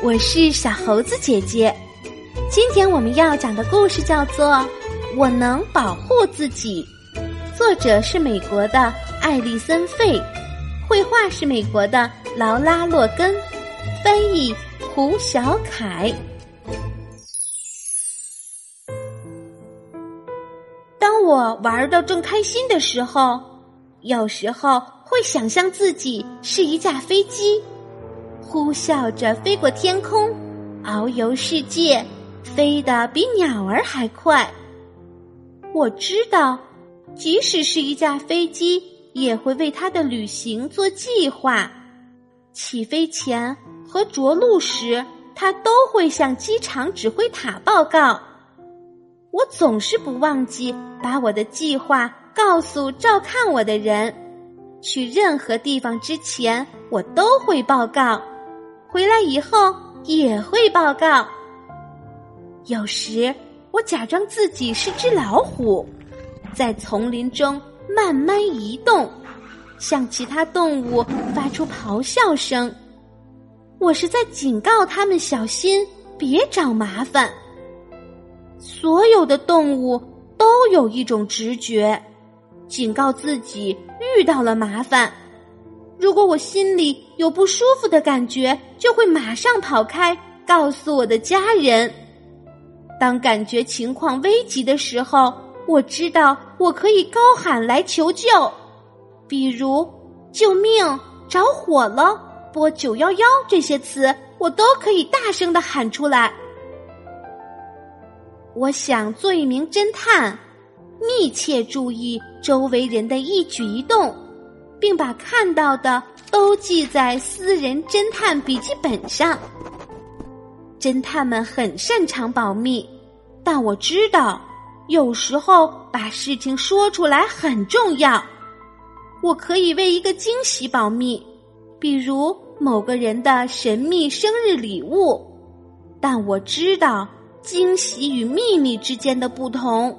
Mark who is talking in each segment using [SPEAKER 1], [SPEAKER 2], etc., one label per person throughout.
[SPEAKER 1] 我是小猴子姐姐。今天我们要讲的故事叫做《我能保护自己》，作者是美国的艾丽森·费，绘画是美国的劳拉·洛根，翻译胡小凯。当我玩的正开心的时候，有时候会想象自己是一架飞机。呼啸着飞过天空，遨游世界，飞得比鸟儿还快。我知道，即使是一架飞机，也会为它的旅行做计划。起飞前和着陆时，它都会向机场指挥塔报告。我总是不忘记把我的计划告诉照看我的人。去任何地方之前，我都会报告。回来以后也会报告。有时我假装自己是只老虎，在丛林中慢慢移动，向其他动物发出咆哮声。我是在警告他们小心，别找麻烦。所有的动物都有一种直觉，警告自己遇到了麻烦。如果我心里有不舒服的感觉，就会马上跑开，告诉我的家人。当感觉情况危急的时候，我知道我可以高喊来求救，比如“救命”“着火了”“拨九幺幺”这些词，我都可以大声的喊出来。我想做一名侦探，密切注意周围人的一举一动。并把看到的都记在私人侦探笔记本上。侦探们很擅长保密，但我知道，有时候把事情说出来很重要。我可以为一个惊喜保密，比如某个人的神秘生日礼物，但我知道惊喜与秘密之间的不同。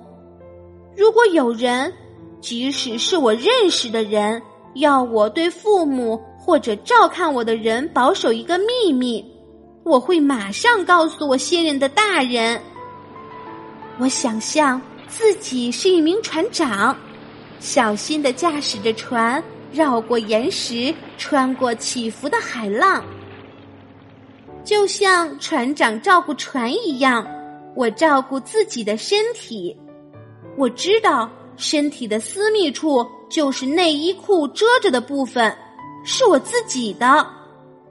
[SPEAKER 1] 如果有人，即使是我认识的人，要我对父母或者照看我的人保守一个秘密，我会马上告诉我信任的大人。我想象自己是一名船长，小心的驾驶着船，绕过岩石，穿过起伏的海浪，就像船长照顾船一样，我照顾自己的身体。我知道身体的私密处。就是内衣裤遮着的部分，是我自己的。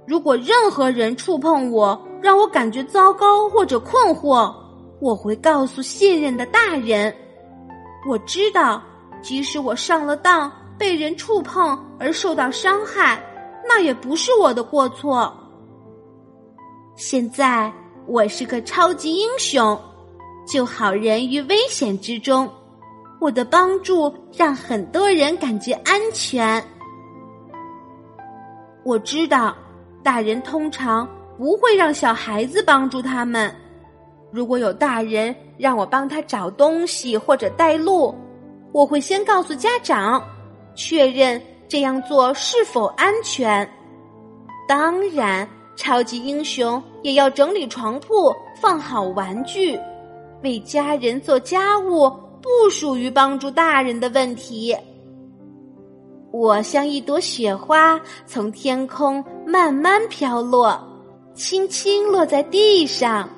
[SPEAKER 1] 如果任何人触碰我，让我感觉糟糕或者困惑，我会告诉信任的大人。我知道，即使我上了当，被人触碰而受到伤害，那也不是我的过错。现在我是个超级英雄，救好人于危险之中。我的帮助让很多人感觉安全。我知道，大人通常不会让小孩子帮助他们。如果有大人让我帮他找东西或者带路，我会先告诉家长，确认这样做是否安全。当然，超级英雄也要整理床铺，放好玩具，为家人做家务。不属于帮助大人的问题。我像一朵雪花，从天空慢慢飘落，轻轻落在地上。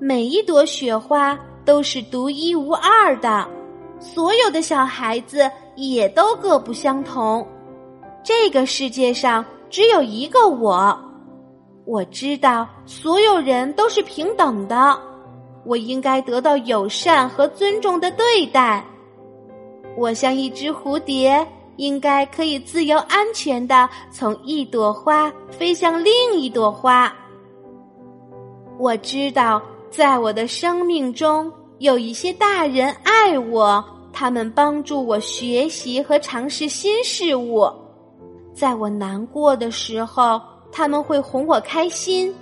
[SPEAKER 1] 每一朵雪花都是独一无二的，所有的小孩子也都各不相同。这个世界上只有一个我，我知道所有人都是平等的。我应该得到友善和尊重的对待。我像一只蝴蝶，应该可以自由安全的从一朵花飞向另一朵花。我知道，在我的生命中有一些大人爱我，他们帮助我学习和尝试新事物。在我难过的时候，他们会哄我开心；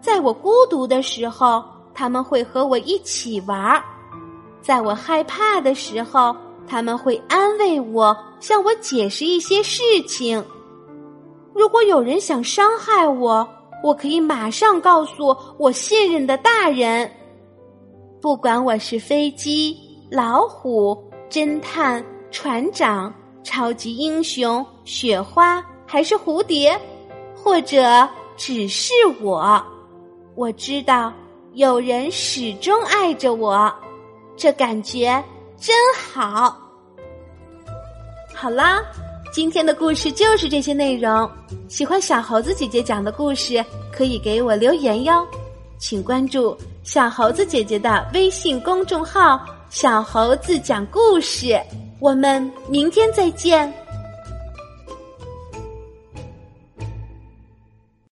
[SPEAKER 1] 在我孤独的时候，他们会和我一起玩儿，在我害怕的时候，他们会安慰我，向我解释一些事情。如果有人想伤害我，我可以马上告诉我信任的大人。不管我是飞机、老虎、侦探、船长、超级英雄、雪花，还是蝴蝶，或者只是我，我知道有人始终爱着我，这感觉真好。好啦。今天的故事就是这些内容。喜欢小猴子姐姐讲的故事，可以给我留言哟。请关注小猴子姐姐的微信公众号“小猴子讲故事”。我们明天再见。